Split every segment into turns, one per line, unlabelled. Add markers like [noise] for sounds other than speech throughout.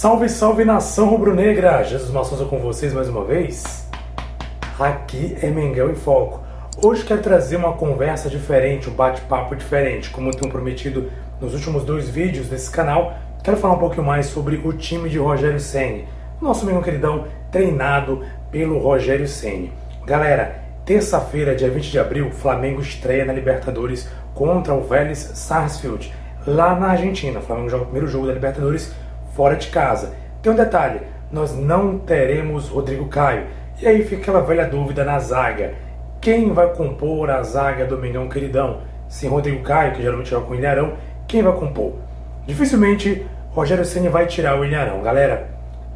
Salve, salve nação rubro-negra! Jesus Massouza com vocês mais uma vez. Aqui é Mengão em Foco. Hoje quero trazer uma conversa diferente, um bate-papo diferente. Como tenho prometido nos últimos dois vídeos desse canal, quero falar um pouquinho mais sobre o time de Rogério Ceni, nosso Mengão queridão treinado pelo Rogério Ceni. Galera, terça-feira, dia 20 de abril, Flamengo estreia na Libertadores contra o Vélez Sarsfield, lá na Argentina. O Flamengo joga o primeiro jogo da Libertadores fora de casa. Tem um detalhe: nós não teremos Rodrigo Caio. E aí fica aquela velha dúvida na zaga. Quem vai compor a zaga do Mengão Queridão? Sem Rodrigo Caio, que geralmente joga com o Ilharão, quem vai compor? Dificilmente Rogério Senna vai tirar o Ilharão. Galera,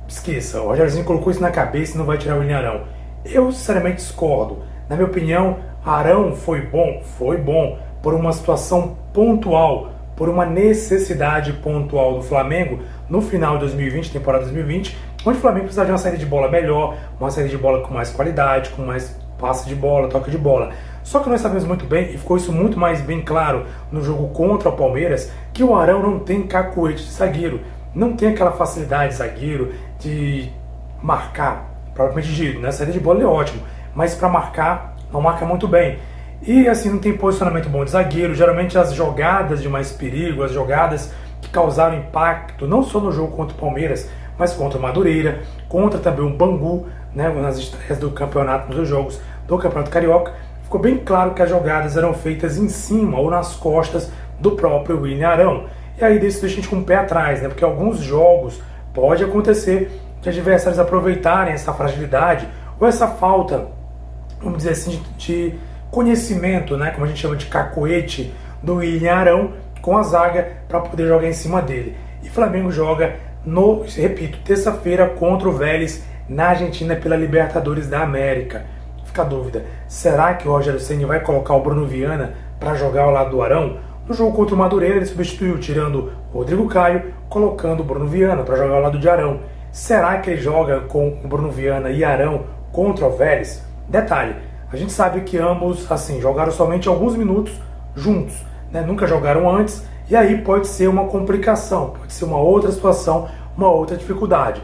esqueça, o Rogério Senna colocou isso na cabeça e não vai tirar o Ilharão. Eu sinceramente discordo. Na minha opinião, Arão foi bom, foi bom por uma situação pontual por uma necessidade pontual do Flamengo no final de 2020, temporada 2020, onde o Flamengo precisava de uma saída de bola melhor, uma saída de bola com mais qualidade, com mais passe de bola, toque de bola. Só que nós sabemos muito bem, e ficou isso muito mais bem claro no jogo contra o Palmeiras, que o Arão não tem cacuete de zagueiro, não tem aquela facilidade de zagueiro de marcar, propriamente dito, né? Saída de bola é ótimo, mas para marcar, não marca muito bem. E assim, não tem posicionamento bom de zagueiro. Geralmente as jogadas de mais perigo, as jogadas que causaram impacto, não só no jogo contra o Palmeiras, mas contra o Madureira, contra também o Bangu, né, nas estreias do campeonato, nos jogos do Campeonato Carioca, ficou bem claro que as jogadas eram feitas em cima ou nas costas do próprio William Arão. E aí isso deixa a gente com o pé atrás, né, porque alguns jogos pode acontecer de adversários aproveitarem essa fragilidade ou essa falta, vamos dizer assim, de, de conhecimento, né, como a gente chama de cacoete, do William Arão com a zaga para poder jogar em cima dele. E Flamengo joga no, repito, terça-feira contra o Vélez na Argentina pela Libertadores da América. Fica a dúvida, será que o Rogério Ceni vai colocar o Bruno Viana para jogar ao lado do Arão? No jogo contra o Madureira ele substituiu, tirando o Rodrigo Caio, colocando o Bruno Viana para jogar ao lado de Arão. Será que ele joga com o Bruno Viana e Arão contra o Vélez? Detalhe, a gente sabe que ambos assim jogaram somente alguns minutos juntos, né? nunca jogaram antes, e aí pode ser uma complicação, pode ser uma outra situação, uma outra dificuldade.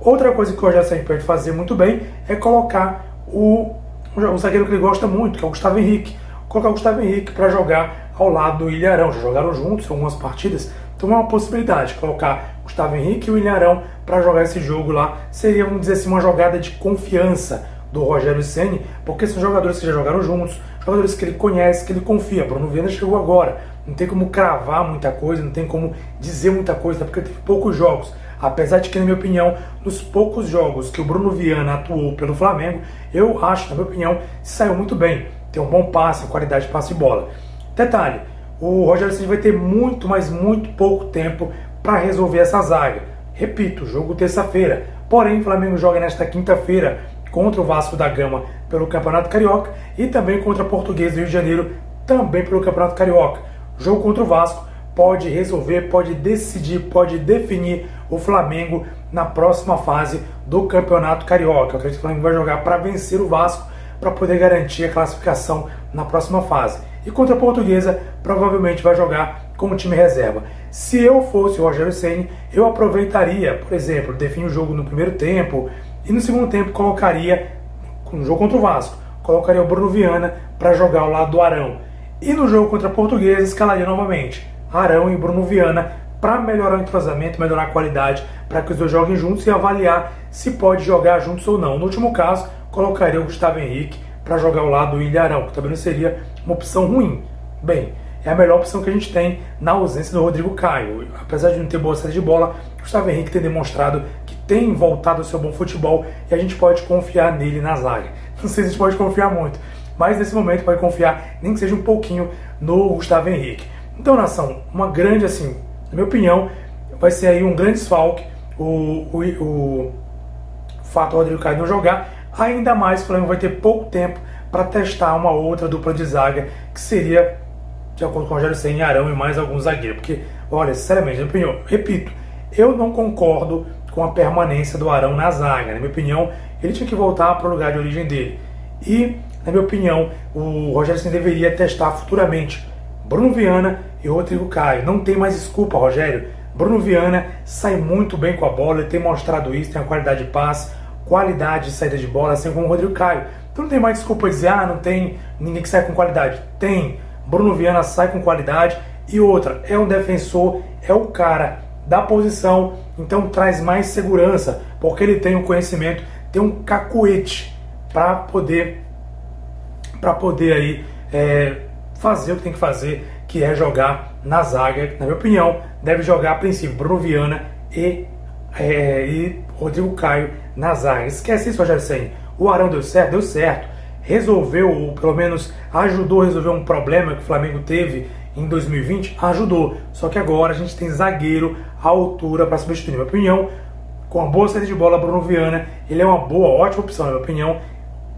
Outra coisa que o Rogério sempre pode fazer muito bem é colocar o, o zagueiro que ele gosta muito, que é o Gustavo Henrique. Colocar o Gustavo Henrique para jogar ao lado do Ilharão. Já jogaram juntos algumas partidas, então é uma possibilidade. Colocar Gustavo Henrique e o Ilharão para jogar esse jogo lá seria, vamos dizer assim, uma jogada de confiança do Rogério Ceni, porque são jogadores que já jogaram juntos, jogadores que ele conhece, que ele confia. Bruno Viana chegou agora, não tem como cravar muita coisa, não tem como dizer muita coisa, porque teve poucos jogos. Apesar de que, na minha opinião, nos poucos jogos que o Bruno Viana atuou pelo Flamengo, eu acho, na minha opinião, saiu muito bem. Tem um bom passe, qualidade de passe de bola. Detalhe, o Rogério Ceni vai ter muito, mas muito pouco tempo para resolver essa zaga. Repito, jogo terça-feira. Porém, o Flamengo joga nesta quinta-feira contra o Vasco da Gama pelo Campeonato Carioca e também contra a Portuguesa do Rio de Janeiro também pelo Campeonato Carioca. O jogo contra o Vasco pode resolver, pode decidir, pode definir o Flamengo na próxima fase do Campeonato Carioca. Eu acredito que o Flamengo vai jogar para vencer o Vasco para poder garantir a classificação na próxima fase. E contra a Portuguesa, provavelmente vai jogar com o time reserva. Se eu fosse o Rogério Ceni, eu aproveitaria, por exemplo, definir o jogo no primeiro tempo, e no segundo tempo colocaria, no jogo contra o Vasco, colocaria o Bruno Viana para jogar ao lado do Arão. E no jogo contra a Portuguesa escalaria novamente Arão e Bruno Viana para melhorar o entrosamento, melhorar a qualidade, para que os dois joguem juntos e avaliar se pode jogar juntos ou não. No último caso, colocaria o Gustavo Henrique para jogar ao lado do Ilharão, que também não seria uma opção ruim. Bem, é a melhor opção que a gente tem na ausência do Rodrigo Caio. Apesar de não ter boa saída de bola, Gustavo Henrique tem demonstrado tem voltado ao seu bom futebol e a gente pode confiar nele na zaga. [laughs] Não sei se a gente pode confiar muito, mas nesse momento pode confiar, nem que seja um pouquinho, no Gustavo Henrique. Então, nação, uma grande, assim, na minha opinião, vai ser aí um grande desfalque o, o, o fato do Rodrigo Caio não jogar, ainda mais o Flamengo vai ter pouco tempo para testar uma outra dupla de zaga, que seria, de acordo com o Rogério Senna, Arão e mais alguns zagueiros. Porque, olha, sinceramente, na minha opinião, repito, eu não concordo com a permanência do Arão na zaga. Na minha opinião, ele tinha que voltar para o lugar de origem dele. E, na minha opinião, o Rogério Senna deveria testar futuramente Bruno Viana e Rodrigo Caio. Não tem mais desculpa, Rogério. Bruno Viana sai muito bem com a bola, ele tem mostrado isso, tem a qualidade de passe, qualidade de saída de bola, assim como o Rodrigo Caio. Então não tem mais desculpa dizer, ah, não tem ninguém que sai com qualidade. Tem. Bruno Viana sai com qualidade. E outra, é um defensor, é o cara da posição, então traz mais segurança, porque ele tem o um conhecimento, tem um cacuete para poder para poder aí é, fazer o que tem que fazer, que é jogar na zaga. Na minha opinião, deve jogar a princípio Bruno Viana e, é, e Rodrigo Caio na zaga. Esquece isso, Rogério Senni. O Arão deu certo? Deu certo. Resolveu, ou pelo menos ajudou a resolver um problema que o Flamengo teve em 2020? Ajudou. Só que agora a gente tem zagueiro à altura para substituir. Na minha opinião, com a boa saída de bola, Bruno Viana, ele é uma boa, ótima opção, na minha opinião.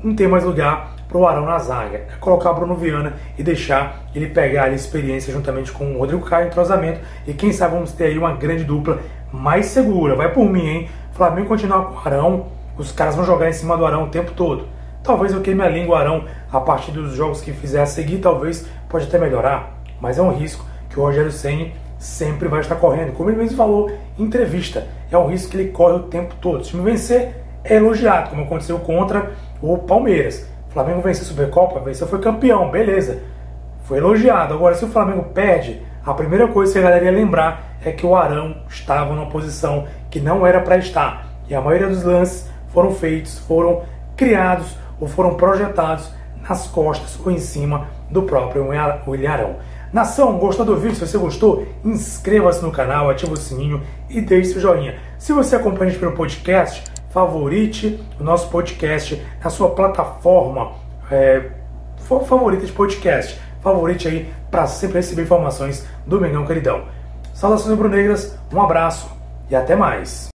Não tem mais lugar para o Arão na zaga. É colocar Bruno Viana e deixar ele pegar a experiência juntamente com o Rodrigo Caio, entrosamento. E quem sabe vamos ter aí uma grande dupla mais segura. Vai por mim, hein? Flamengo continuar com o Arão, os caras vão jogar em cima do Arão o tempo todo. Talvez eu queime a língua Arão a partir dos jogos que fizer a seguir, talvez pode até melhorar. Mas é um risco que o Rogério Senni sempre vai estar correndo. Como ele mesmo falou em entrevista, é um risco que ele corre o tempo todo. Se o time vencer, é elogiado, como aconteceu contra o Palmeiras. O Flamengo venceu a Supercopa, venceu, foi campeão, beleza. Foi elogiado. Agora, se o Flamengo perde, a primeira coisa que a galera ia lembrar é que o Arão estava numa posição que não era para estar. E a maioria dos lances foram feitos, foram criados ou foram projetados nas costas ou em cima do próprio William Arão. Nação, gostou do vídeo? Se você gostou, inscreva-se no canal, ative o sininho e deixe seu joinha. Se você acompanha a gente pelo podcast, favorite o nosso podcast na sua plataforma é, favorita de podcast. Favorite aí para sempre receber informações do Mengão Queridão. Saudações rubro-negras, um abraço e até mais.